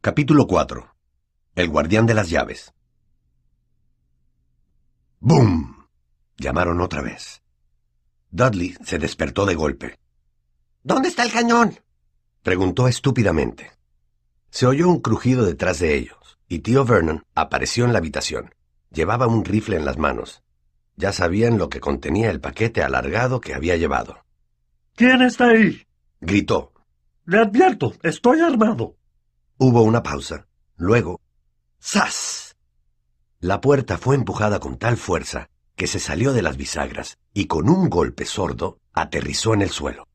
Capítulo 4. El guardián de las llaves. ¡Bum! Llamaron otra vez. Dudley se despertó de golpe. ¿Dónde está el cañón? Preguntó estúpidamente. Se oyó un crujido detrás de ellos, y tío Vernon apareció en la habitación. Llevaba un rifle en las manos. Ya sabían lo que contenía el paquete alargado que había llevado. ¿Quién está ahí? Gritó. Le advierto, estoy armado. Hubo una pausa. Luego, ¡zas! La puerta fue empujada con tal fuerza que se salió de las bisagras y con un golpe sordo aterrizó en el suelo.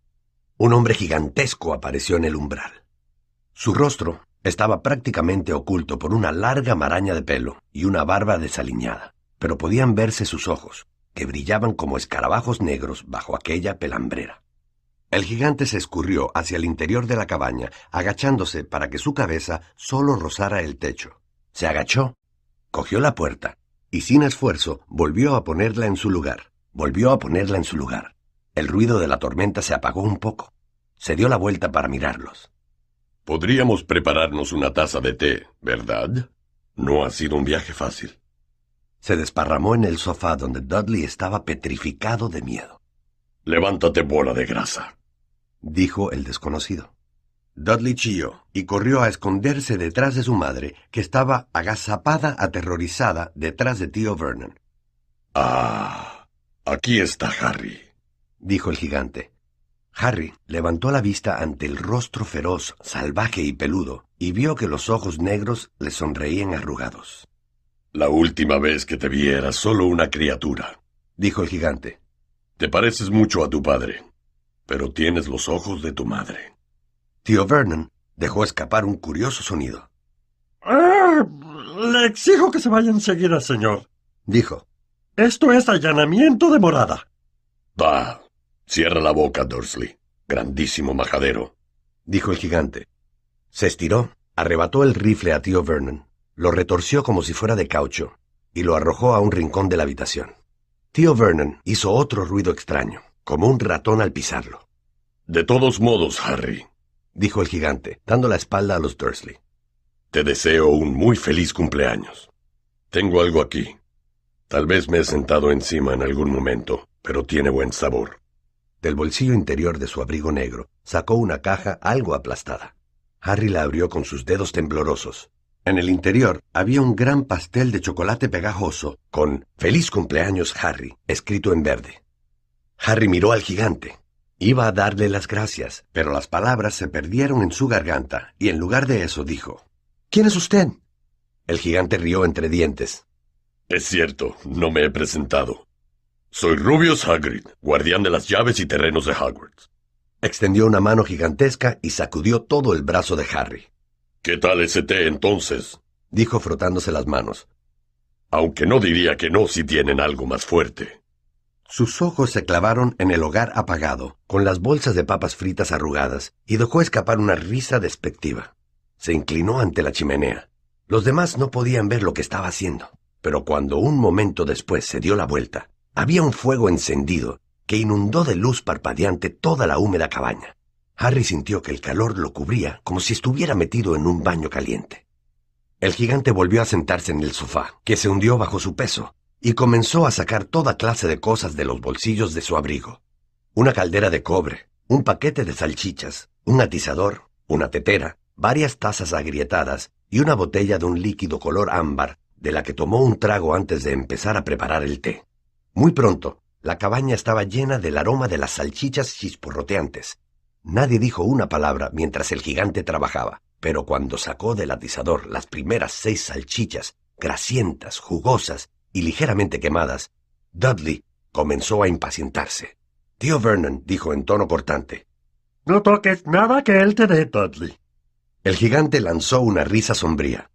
Un hombre gigantesco apareció en el umbral. Su rostro estaba prácticamente oculto por una larga maraña de pelo y una barba desaliñada, pero podían verse sus ojos, que brillaban como escarabajos negros bajo aquella pelambrera. El gigante se escurrió hacia el interior de la cabaña, agachándose para que su cabeza solo rozara el techo. Se agachó, cogió la puerta y sin esfuerzo volvió a ponerla en su lugar. Volvió a ponerla en su lugar. El ruido de la tormenta se apagó un poco. Se dio la vuelta para mirarlos. Podríamos prepararnos una taza de té, ¿verdad? No ha sido un viaje fácil. Se desparramó en el sofá donde Dudley estaba petrificado de miedo. Levántate, bola de grasa dijo el desconocido. Dudley chilló y corrió a esconderse detrás de su madre, que estaba agazapada, aterrorizada, detrás de tío Vernon. Ah, aquí está Harry, dijo el gigante. Harry levantó la vista ante el rostro feroz, salvaje y peludo, y vio que los ojos negros le sonreían arrugados. La última vez que te vi era solo una criatura, dijo el gigante. Te pareces mucho a tu padre pero tienes los ojos de tu madre. Tío Vernon dejó escapar un curioso sonido. Ah, le exijo que se vaya enseguida, señor, dijo. Esto es allanamiento de morada. Va, cierra la boca, Dursley. Grandísimo majadero, dijo el gigante. Se estiró, arrebató el rifle a tío Vernon, lo retorció como si fuera de caucho y lo arrojó a un rincón de la habitación. Tío Vernon hizo otro ruido extraño como un ratón al pisarlo. De todos modos, Harry, dijo el gigante, dando la espalda a los Dursley. Te deseo un muy feliz cumpleaños. Tengo algo aquí. Tal vez me he sentado encima en algún momento, pero tiene buen sabor. Del bolsillo interior de su abrigo negro sacó una caja algo aplastada. Harry la abrió con sus dedos temblorosos. En el interior había un gran pastel de chocolate pegajoso con Feliz cumpleaños, Harry, escrito en verde. Harry miró al gigante. Iba a darle las gracias, pero las palabras se perdieron en su garganta, y en lugar de eso dijo, ¿Quién es usted? El gigante rió entre dientes. Es cierto, no me he presentado. Soy Rubius Hagrid, guardián de las llaves y terrenos de Hogwarts. Extendió una mano gigantesca y sacudió todo el brazo de Harry. ¿Qué tal ese té entonces? dijo frotándose las manos. Aunque no diría que no si tienen algo más fuerte. Sus ojos se clavaron en el hogar apagado, con las bolsas de papas fritas arrugadas, y dejó escapar una risa despectiva. Se inclinó ante la chimenea. Los demás no podían ver lo que estaba haciendo, pero cuando un momento después se dio la vuelta, había un fuego encendido que inundó de luz parpadeante toda la húmeda cabaña. Harry sintió que el calor lo cubría como si estuviera metido en un baño caliente. El gigante volvió a sentarse en el sofá, que se hundió bajo su peso, y comenzó a sacar toda clase de cosas de los bolsillos de su abrigo. Una caldera de cobre, un paquete de salchichas, un atizador, una tetera, varias tazas agrietadas y una botella de un líquido color ámbar de la que tomó un trago antes de empezar a preparar el té. Muy pronto, la cabaña estaba llena del aroma de las salchichas chisporroteantes. Nadie dijo una palabra mientras el gigante trabajaba, pero cuando sacó del atizador las primeras seis salchichas, grasientas, jugosas y ligeramente quemadas, Dudley comenzó a impacientarse. Tío Vernon dijo en tono cortante. No toques nada que él te dé, Dudley. El gigante lanzó una risa sombría.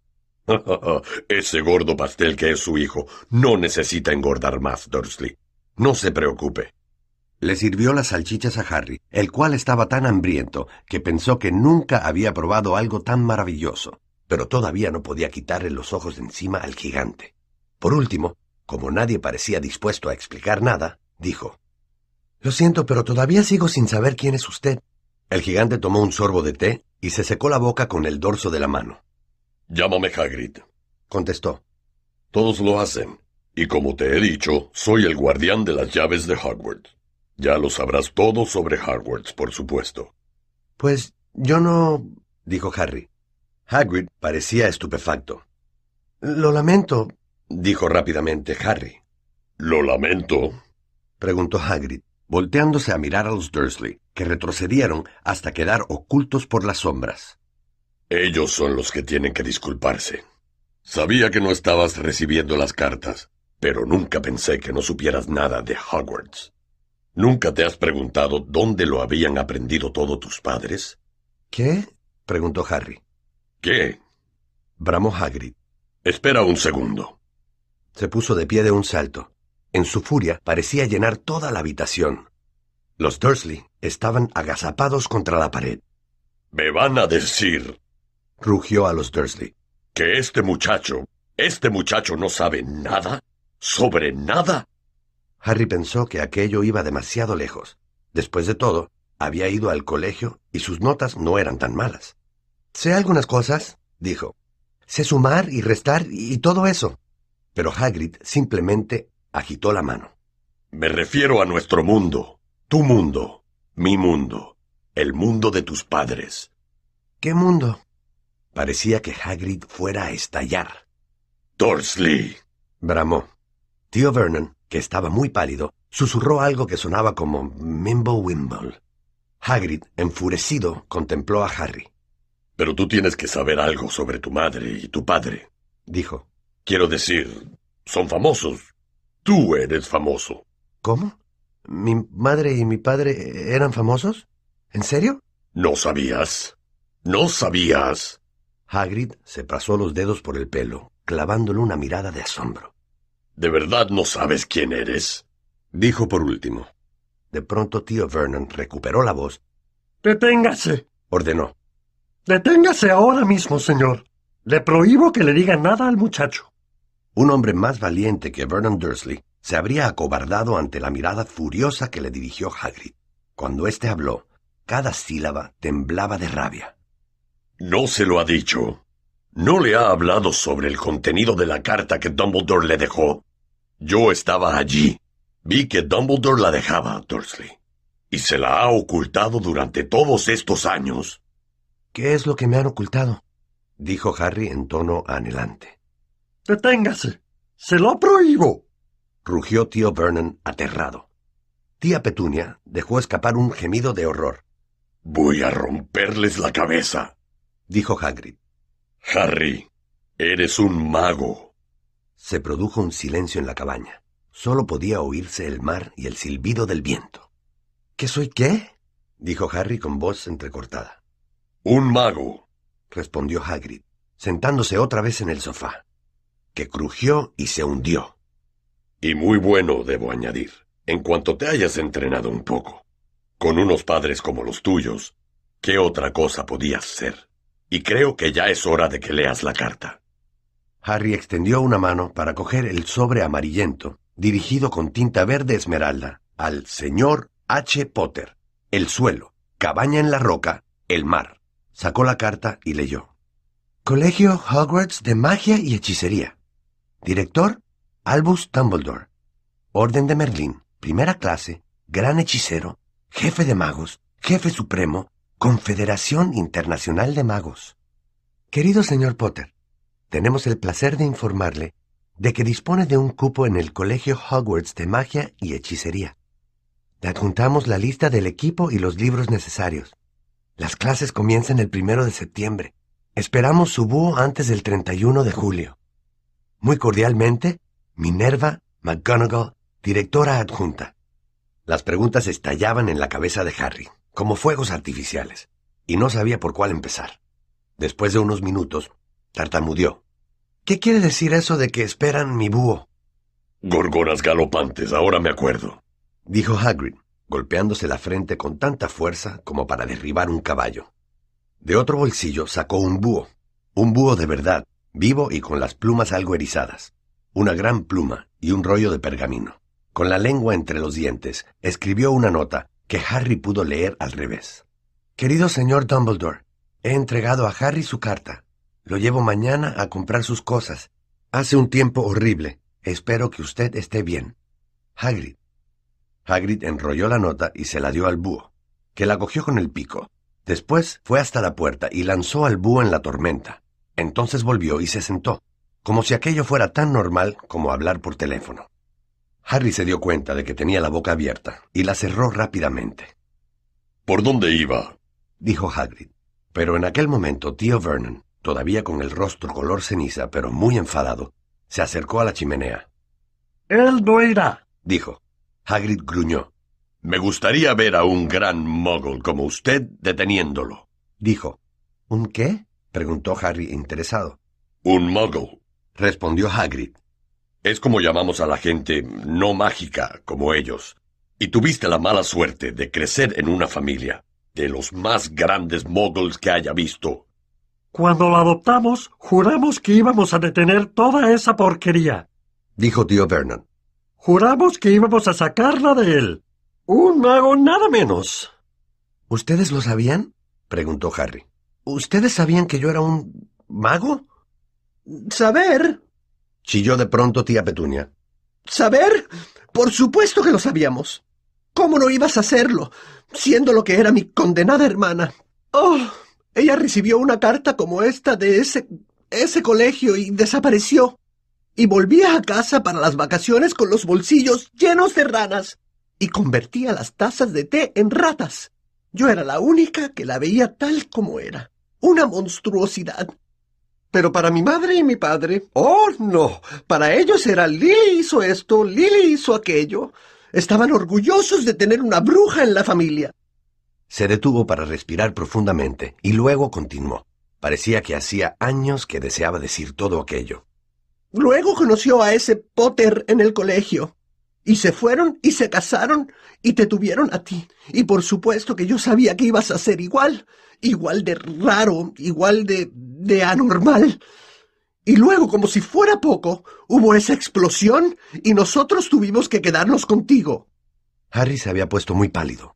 Ese gordo pastel que es su hijo no necesita engordar más, Dursley. No se preocupe. Le sirvió las salchichas a Harry, el cual estaba tan hambriento que pensó que nunca había probado algo tan maravilloso, pero todavía no podía quitarle los ojos de encima al gigante. Por último, como nadie parecía dispuesto a explicar nada, dijo, Lo siento, pero todavía sigo sin saber quién es usted. El gigante tomó un sorbo de té y se secó la boca con el dorso de la mano. Llámame Hagrid, contestó. Todos lo hacen. Y como te he dicho, soy el guardián de las llaves de Hogwarts. Ya lo sabrás todo sobre Hogwarts, por supuesto. Pues yo no... dijo Harry. Hagrid parecía estupefacto. Lo lamento, dijo rápidamente Harry. ¿Lo lamento? preguntó Hagrid, volteándose a mirar a los Dursley, que retrocedieron hasta quedar ocultos por las sombras. Ellos son los que tienen que disculparse. Sabía que no estabas recibiendo las cartas, pero nunca pensé que no supieras nada de Hogwarts. ¿Nunca te has preguntado dónde lo habían aprendido todos tus padres? ¿Qué? preguntó Harry. ¿Qué? bramó Hagrid. Espera un segundo. Se puso de pie de un salto. En su furia parecía llenar toda la habitación. Los Dursley estaban agazapados contra la pared. Me van a decir, rugió a los Dursley, que este muchacho, este muchacho no sabe nada sobre nada. Harry pensó que aquello iba demasiado lejos. Después de todo, había ido al colegio y sus notas no eran tan malas. Sé algunas cosas, dijo. Sé sumar y restar y todo eso. Pero Hagrid simplemente agitó la mano. Me refiero a nuestro mundo, tu mundo, mi mundo, el mundo de tus padres. ¿Qué mundo? Parecía que Hagrid fuera a estallar. Dursley. bramó. Tío Vernon, que estaba muy pálido, susurró algo que sonaba como Mimble Wimble. Hagrid, enfurecido, contempló a Harry. Pero tú tienes que saber algo sobre tu madre y tu padre, dijo. Quiero decir, son famosos. Tú eres famoso. ¿Cómo? ¿Mi madre y mi padre eran famosos? ¿En serio? ¿No sabías? ¿No sabías? Hagrid se pasó los dedos por el pelo, clavándole una mirada de asombro. ¿De verdad no sabes quién eres? Dijo por último. De pronto tío Vernon recuperó la voz. Deténgase. Ordenó. Deténgase ahora mismo, señor. Le prohíbo que le diga nada al muchacho. Un hombre más valiente que Vernon Dursley se habría acobardado ante la mirada furiosa que le dirigió Hagrid. Cuando éste habló, cada sílaba temblaba de rabia. No se lo ha dicho. No le ha hablado sobre el contenido de la carta que Dumbledore le dejó. Yo estaba allí. Vi que Dumbledore la dejaba, Dursley. Y se la ha ocultado durante todos estos años. ¿Qué es lo que me han ocultado? Dijo Harry en tono anhelante. Deténgase. Se lo prohíbo. rugió tío Vernon aterrado. Tía Petunia dejó escapar un gemido de horror. Voy a romperles la cabeza, dijo Hagrid. Harry, eres un mago. Se produjo un silencio en la cabaña. Solo podía oírse el mar y el silbido del viento. ¿Qué soy qué? dijo Harry con voz entrecortada. Un mago, respondió Hagrid, sentándose otra vez en el sofá, que crujió y se hundió. Y muy bueno, debo añadir, en cuanto te hayas entrenado un poco. Con unos padres como los tuyos, ¿qué otra cosa podías ser? Y creo que ya es hora de que leas la carta. Harry extendió una mano para coger el sobre amarillento, dirigido con tinta verde esmeralda, al señor H. Potter. El suelo, cabaña en la roca, el mar. Sacó la carta y leyó. Colegio Hogwarts de Magia y Hechicería. Director, Albus Dumbledore. Orden de Merlín, primera clase, gran hechicero, jefe de magos, jefe supremo, Confederación Internacional de Magos. Querido señor Potter, tenemos el placer de informarle de que dispone de un cupo en el Colegio Hogwarts de Magia y Hechicería. Le adjuntamos la lista del equipo y los libros necesarios. Las clases comienzan el primero de septiembre. Esperamos su búho antes del 31 de julio. Muy cordialmente, Minerva McGonagall, directora adjunta. Las preguntas estallaban en la cabeza de Harry, como fuegos artificiales, y no sabía por cuál empezar. Después de unos minutos, tartamudeó. ¿Qué quiere decir eso de que esperan mi búho? Gorgonas galopantes, ahora me acuerdo. Dijo Hagrid, golpeándose la frente con tanta fuerza como para derribar un caballo. De otro bolsillo sacó un búho, un búho de verdad, vivo y con las plumas algo erizadas, una gran pluma y un rollo de pergamino. Con la lengua entre los dientes, escribió una nota que Harry pudo leer al revés. Querido señor Dumbledore, he entregado a Harry su carta. Lo llevo mañana a comprar sus cosas. Hace un tiempo horrible. Espero que usted esté bien. Hagrid. Hagrid enrolló la nota y se la dio al búho, que la cogió con el pico. Después fue hasta la puerta y lanzó al búho en la tormenta. Entonces volvió y se sentó, como si aquello fuera tan normal como hablar por teléfono. Harry se dio cuenta de que tenía la boca abierta y la cerró rápidamente. ¿Por dónde iba? dijo Hagrid. Pero en aquel momento tío Vernon, todavía con el rostro color ceniza, pero muy enfadado, se acercó a la chimenea. Él no irá, dijo. Hagrid gruñó. Me gustaría ver a un gran muggle como usted deteniéndolo. Dijo. ¿Un qué? preguntó Harry interesado. Un muggle, respondió Hagrid. Es como llamamos a la gente no mágica, como ellos. Y tuviste la mala suerte de crecer en una familia de los más grandes muggles que haya visto. Cuando la adoptamos, juramos que íbamos a detener toda esa porquería, dijo tío Vernon. Juramos que íbamos a sacarla de él. Un mago nada menos. ¿Ustedes lo sabían? preguntó Harry. ¿Ustedes sabían que yo era un mago? Saber. chilló de pronto tía Petunia. ¿Saber? Por supuesto que lo sabíamos. ¿Cómo no ibas a hacerlo, siendo lo que era mi condenada hermana? Oh, ella recibió una carta como esta de ese ese colegio y desapareció. Y volvía a casa para las vacaciones con los bolsillos llenos de ranas. Y convertía las tazas de té en ratas. Yo era la única que la veía tal como era. Una monstruosidad. Pero para mi madre y mi padre, oh no, para ellos era Lily hizo esto, Lily hizo aquello. Estaban orgullosos de tener una bruja en la familia. Se detuvo para respirar profundamente y luego continuó. Parecía que hacía años que deseaba decir todo aquello. Luego conoció a ese Potter en el colegio. Y se fueron y se casaron y te tuvieron a ti. Y por supuesto que yo sabía que ibas a ser igual, igual de raro, igual de, anormal. Y luego, como si fuera poco, hubo esa explosión y nosotros tuvimos que quedarnos contigo. Harry se había puesto muy pálido.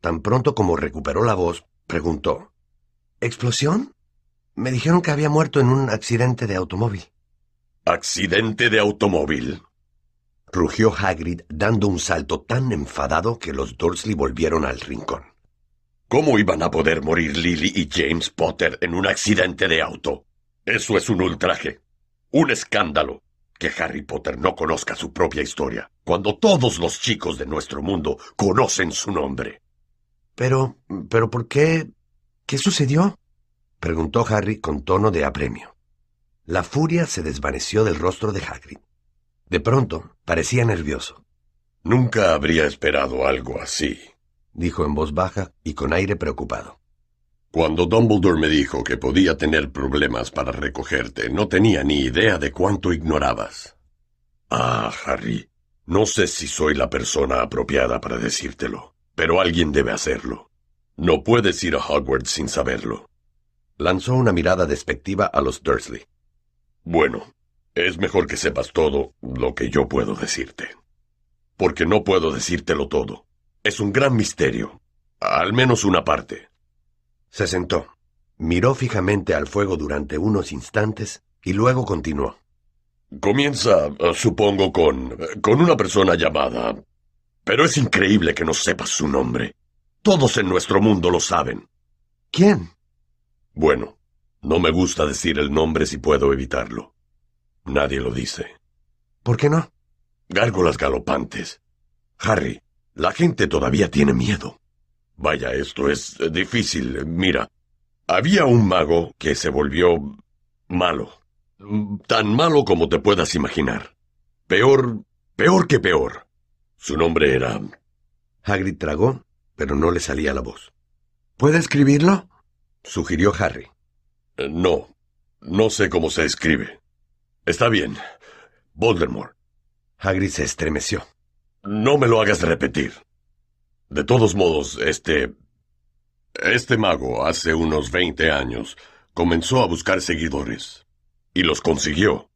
Tan pronto como recuperó la voz, preguntó ¿Explosión? Me dijeron que había muerto en un accidente de automóvil. ¿Accidente de automóvil? rugió Hagrid dando un salto tan enfadado que los Dursley volvieron al rincón. ¿Cómo iban a poder morir Lily y James Potter en un accidente de auto? Eso es un ultraje, un escándalo, que Harry Potter no conozca su propia historia, cuando todos los chicos de nuestro mundo conocen su nombre. Pero, pero ¿por qué? ¿Qué sucedió? preguntó Harry con tono de apremio. La furia se desvaneció del rostro de Hagrid. De pronto, parecía nervioso. Nunca habría esperado algo así, dijo en voz baja y con aire preocupado. Cuando Dumbledore me dijo que podía tener problemas para recogerte, no tenía ni idea de cuánto ignorabas. Ah, Harry, no sé si soy la persona apropiada para decírtelo, pero alguien debe hacerlo. No puedes ir a Hogwarts sin saberlo. Lanzó una mirada despectiva a los Dursley. Bueno, es mejor que sepas todo lo que yo puedo decirte. Porque no puedo decírtelo todo. Es un gran misterio. Al menos una parte. Se sentó, miró fijamente al fuego durante unos instantes y luego continuó. Comienza, eh, supongo, con. con una persona llamada. Pero es increíble que no sepas su nombre. Todos en nuestro mundo lo saben. ¿Quién? Bueno, no me gusta decir el nombre si puedo evitarlo. Nadie lo dice. ¿Por qué no? Gárgolas galopantes. Harry, la gente todavía tiene miedo. Vaya, esto es difícil. Mira, había un mago que se volvió malo. Tan malo como te puedas imaginar. Peor, peor que peor. Su nombre era... Hagrid tragó, pero no le salía la voz. ¿Puede escribirlo? sugirió Harry. No, no sé cómo se escribe. Está bien. Voldemort. Hagrid se estremeció. No me lo hagas repetir. De todos modos, este... Este mago, hace unos veinte años, comenzó a buscar seguidores. Y los consiguió.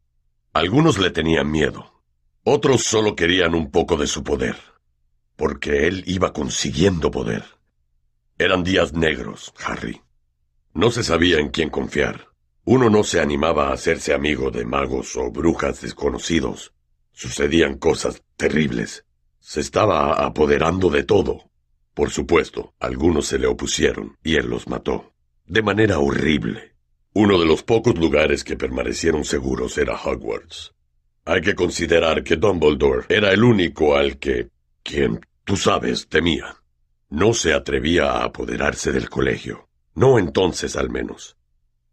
Algunos le tenían miedo. Otros solo querían un poco de su poder. Porque él iba consiguiendo poder. Eran días negros, Harry. No se sabía en quién confiar. Uno no se animaba a hacerse amigo de magos o brujas desconocidos. Sucedían cosas terribles. Se estaba apoderando de todo. Por supuesto, algunos se le opusieron y él los mató. De manera horrible. Uno de los pocos lugares que permanecieron seguros era Hogwarts. Hay que considerar que Dumbledore era el único al que, quien, tú sabes, temía. No se atrevía a apoderarse del colegio. No entonces al menos.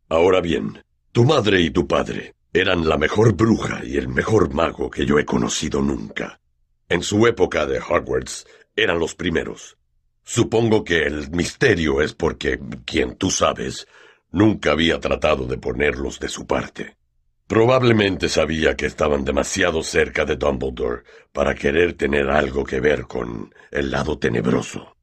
Ahora bien, tu madre y tu padre eran la mejor bruja y el mejor mago que yo he conocido nunca. En su época de Hogwarts eran los primeros. Supongo que el misterio es porque, quien tú sabes, nunca había tratado de ponerlos de su parte. Probablemente sabía que estaban demasiado cerca de Dumbledore para querer tener algo que ver con el lado tenebroso.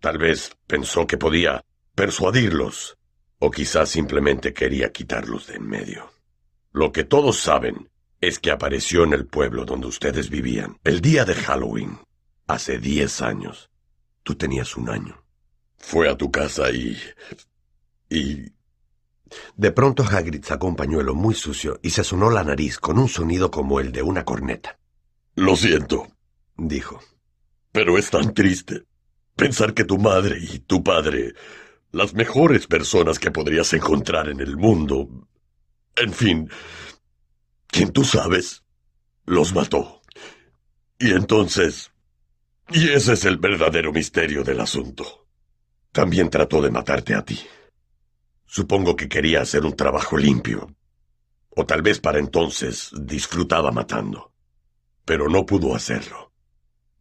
Tal vez pensó que podía persuadirlos, o quizás simplemente quería quitarlos de en medio. Lo que todos saben es que apareció en el pueblo donde ustedes vivían, el día de Halloween, hace diez años. Tú tenías un año. Fue a tu casa y... y... De pronto Hagrid sacó un pañuelo muy sucio y se sonó la nariz con un sonido como el de una corneta. Lo siento, dijo. Pero es tan triste pensar que tu madre y tu padre, las mejores personas que podrías encontrar en el mundo, en fin, quien tú sabes, los mató. Y entonces y ese es el verdadero misterio del asunto. También trató de matarte a ti. Supongo que quería hacer un trabajo limpio. O tal vez para entonces disfrutaba matando. Pero no pudo hacerlo.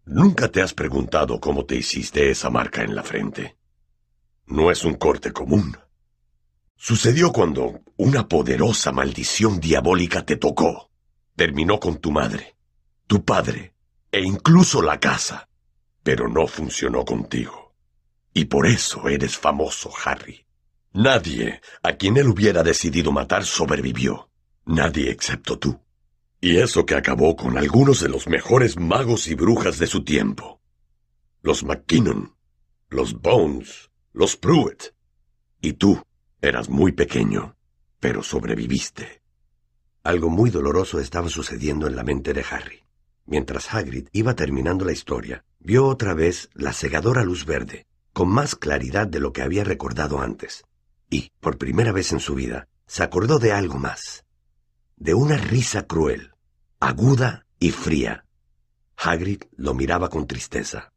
¿Nunca te has preguntado cómo te hiciste esa marca en la frente? No es un corte común. Sucedió cuando una poderosa maldición diabólica te tocó. Terminó con tu madre, tu padre e incluso la casa pero no funcionó contigo. Y por eso eres famoso, Harry. Nadie a quien él hubiera decidido matar sobrevivió. Nadie excepto tú. Y eso que acabó con algunos de los mejores magos y brujas de su tiempo. Los McKinnon, los Bones, los Pruitt. Y tú eras muy pequeño, pero sobreviviste. Algo muy doloroso estaba sucediendo en la mente de Harry. Mientras Hagrid iba terminando la historia, vio otra vez la cegadora luz verde, con más claridad de lo que había recordado antes, y, por primera vez en su vida, se acordó de algo más, de una risa cruel, aguda y fría. Hagrid lo miraba con tristeza.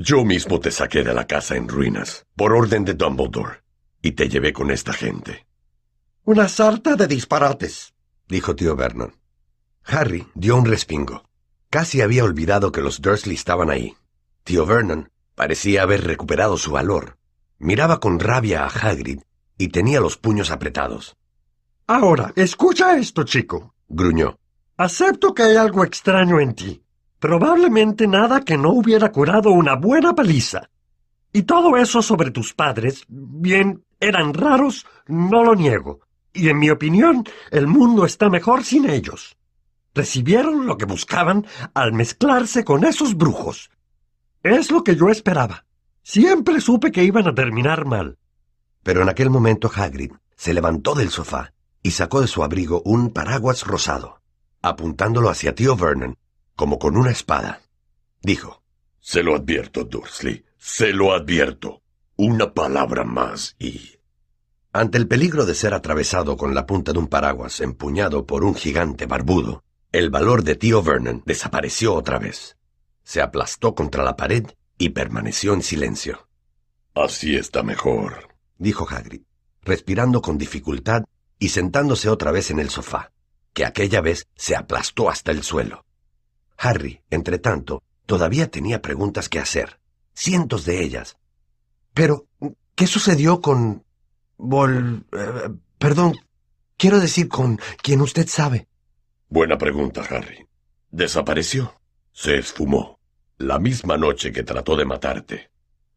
Yo mismo te saqué de la casa en ruinas, por orden de Dumbledore, y te llevé con esta gente. Una sarta de disparates, dijo tío Vernon. Harry dio un respingo. Casi había olvidado que los Dursley estaban ahí. Tío Vernon parecía haber recuperado su valor. Miraba con rabia a Hagrid y tenía los puños apretados. Ahora, escucha esto, chico, gruñó. Acepto que hay algo extraño en ti. Probablemente nada que no hubiera curado una buena paliza. Y todo eso sobre tus padres, bien, eran raros, no lo niego. Y en mi opinión, el mundo está mejor sin ellos. Recibieron lo que buscaban al mezclarse con esos brujos. Es lo que yo esperaba. Siempre supe que iban a terminar mal. Pero en aquel momento Hagrid se levantó del sofá y sacó de su abrigo un paraguas rosado, apuntándolo hacia tío Vernon, como con una espada. Dijo, Se lo advierto, Dursley, se lo advierto. Una palabra más y... Ante el peligro de ser atravesado con la punta de un paraguas empuñado por un gigante barbudo, el valor de tío Vernon desapareció otra vez. Se aplastó contra la pared y permaneció en silencio. Así está mejor, dijo Hagrid, respirando con dificultad y sentándose otra vez en el sofá, que aquella vez se aplastó hasta el suelo. Harry, entre tanto, todavía tenía preguntas que hacer, cientos de ellas. Pero, ¿qué sucedió con... Vol... Eh, perdón, quiero decir con quien usted sabe? Buena pregunta, Harry. Desapareció. Se esfumó. La misma noche que trató de matarte.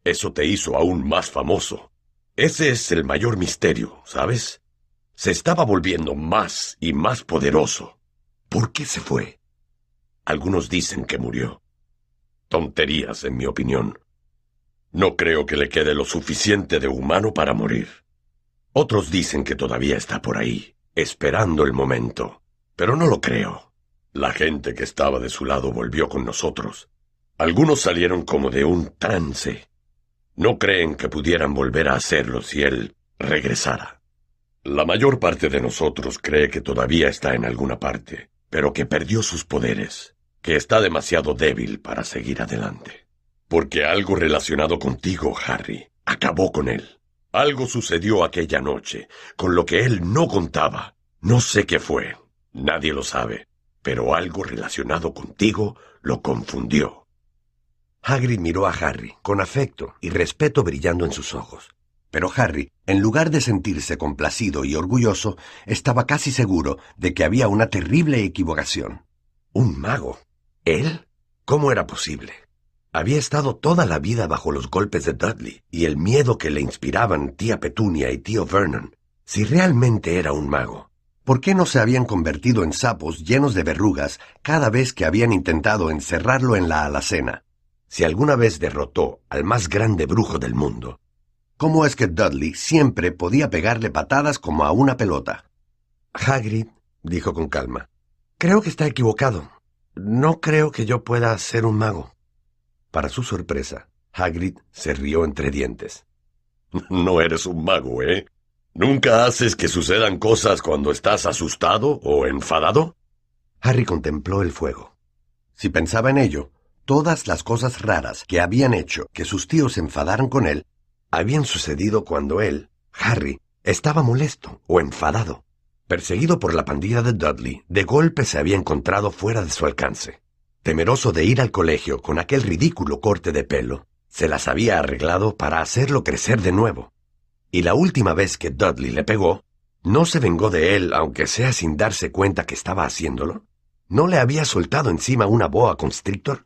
Eso te hizo aún más famoso. Ese es el mayor misterio, ¿sabes? Se estaba volviendo más y más poderoso. ¿Por qué se fue? Algunos dicen que murió. Tonterías, en mi opinión. No creo que le quede lo suficiente de humano para morir. Otros dicen que todavía está por ahí, esperando el momento. Pero no lo creo. La gente que estaba de su lado volvió con nosotros. Algunos salieron como de un trance. No creen que pudieran volver a hacerlo si él regresara. La mayor parte de nosotros cree que todavía está en alguna parte, pero que perdió sus poderes, que está demasiado débil para seguir adelante. Porque algo relacionado contigo, Harry, acabó con él. Algo sucedió aquella noche, con lo que él no contaba. No sé qué fue, nadie lo sabe, pero algo relacionado contigo lo confundió. Hagrid miró a Harry, con afecto y respeto brillando en sus ojos. Pero Harry, en lugar de sentirse complacido y orgulloso, estaba casi seguro de que había una terrible equivocación. ¿Un mago? ¿Él? ¿Cómo era posible? Había estado toda la vida bajo los golpes de Dudley y el miedo que le inspiraban tía Petunia y tío Vernon. Si realmente era un mago, ¿por qué no se habían convertido en sapos llenos de verrugas cada vez que habían intentado encerrarlo en la alacena? Si alguna vez derrotó al más grande brujo del mundo, ¿Cómo es que Dudley siempre podía pegarle patadas como a una pelota? Hagrid, dijo con calma, creo que está equivocado. No creo que yo pueda ser un mago. Para su sorpresa, Hagrid se rió entre dientes. No eres un mago, ¿eh? ¿Nunca haces que sucedan cosas cuando estás asustado o enfadado? Harry contempló el fuego. Si pensaba en ello, todas las cosas raras que habían hecho que sus tíos se enfadaran con él habían sucedido cuando él, Harry, estaba molesto o enfadado. Perseguido por la pandilla de Dudley, de golpe se había encontrado fuera de su alcance. Temeroso de ir al colegio con aquel ridículo corte de pelo, se las había arreglado para hacerlo crecer de nuevo. Y la última vez que Dudley le pegó, no se vengó de él, aunque sea sin darse cuenta que estaba haciéndolo. ¿No le había soltado encima una boa constrictor?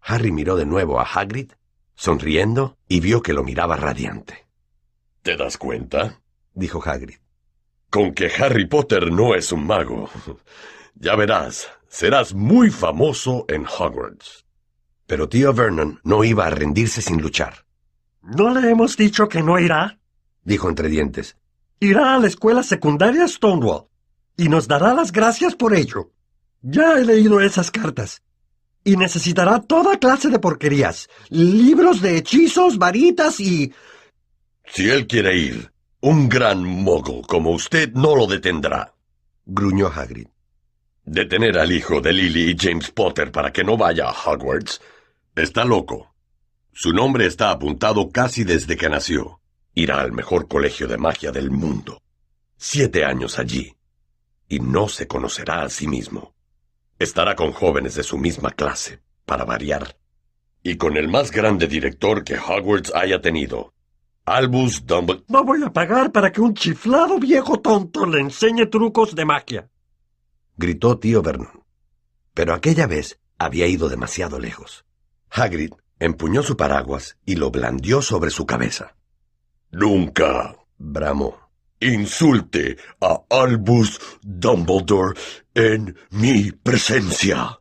Harry miró de nuevo a Hagrid sonriendo, y vio que lo miraba radiante. ¿Te das cuenta? dijo Hagrid. Con que Harry Potter no es un mago. Ya verás, serás muy famoso en Hogwarts. Pero tío Vernon no iba a rendirse sin luchar. ¿No le hemos dicho que no irá? dijo entre dientes. Irá a la escuela secundaria Stonewall y nos dará las gracias por ello. Ya he leído esas cartas y necesitará toda clase de porquerías. Libros de hechizos, varitas y... Si él quiere ir, un gran mogul como usted no lo detendrá. Gruñó Hagrid. Detener al hijo de Lily y James Potter para que no vaya a Hogwarts. Está loco. Su nombre está apuntado casi desde que nació. Irá al mejor colegio de magia del mundo. Siete años allí. Y no se conocerá a sí mismo. Estará con jóvenes de su misma clase, para variar. Y con el más grande director que Hogwarts haya tenido. Albus Dumbledore. No voy a pagar para que un chiflado viejo tonto le enseñe trucos de magia. Gritó tío Vernon. Pero aquella vez había ido demasiado lejos. Hagrid empuñó su paraguas y lo blandió sobre su cabeza. Nunca, bramó insulte a Albus Dumbledore en mi presencia.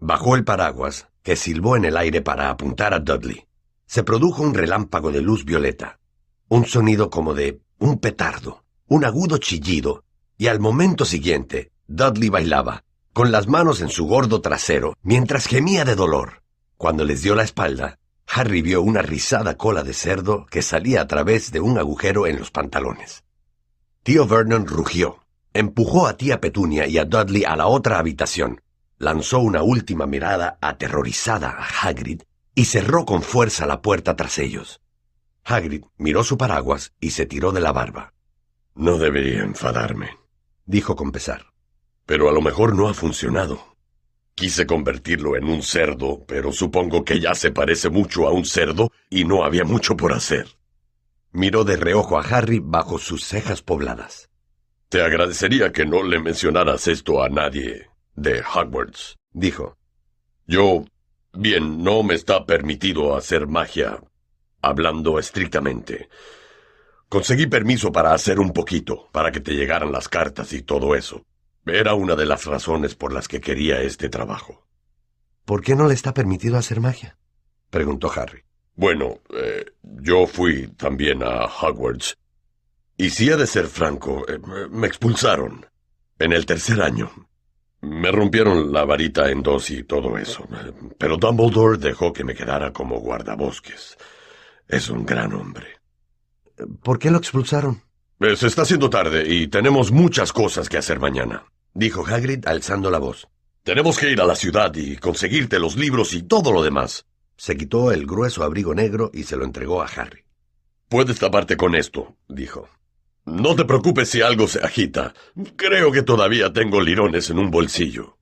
Bajó el paraguas, que silbó en el aire para apuntar a Dudley. Se produjo un relámpago de luz violeta, un sonido como de un petardo, un agudo chillido, y al momento siguiente, Dudley bailaba, con las manos en su gordo trasero, mientras gemía de dolor. Cuando les dio la espalda, Harry vio una rizada cola de cerdo que salía a través de un agujero en los pantalones. Tío Vernon rugió, empujó a tía Petunia y a Dudley a la otra habitación, lanzó una última mirada aterrorizada a Hagrid y cerró con fuerza la puerta tras ellos. Hagrid miró su paraguas y se tiró de la barba. No debería enfadarme, dijo con pesar. Pero a lo mejor no ha funcionado. Quise convertirlo en un cerdo, pero supongo que ya se parece mucho a un cerdo y no había mucho por hacer. Miró de reojo a Harry bajo sus cejas pobladas. Te agradecería que no le mencionaras esto a nadie de Hogwarts, dijo. Yo... Bien, no me está permitido hacer magia, hablando estrictamente. Conseguí permiso para hacer un poquito, para que te llegaran las cartas y todo eso. Era una de las razones por las que quería este trabajo. ¿Por qué no le está permitido hacer magia? preguntó Harry. Bueno, eh, yo fui también a Hogwarts. Y si he de ser franco, eh, me expulsaron. En el tercer año. Me rompieron la varita en dos y todo eso. Pero Dumbledore dejó que me quedara como guardabosques. Es un gran hombre. ¿Por qué lo expulsaron? Se está haciendo tarde y tenemos muchas cosas que hacer mañana. Dijo Hagrid alzando la voz. Tenemos que ir a la ciudad y conseguirte los libros y todo lo demás. Se quitó el grueso abrigo negro y se lo entregó a Harry. Puedes taparte con esto, dijo. No te preocupes si algo se agita. Creo que todavía tengo lirones en un bolsillo.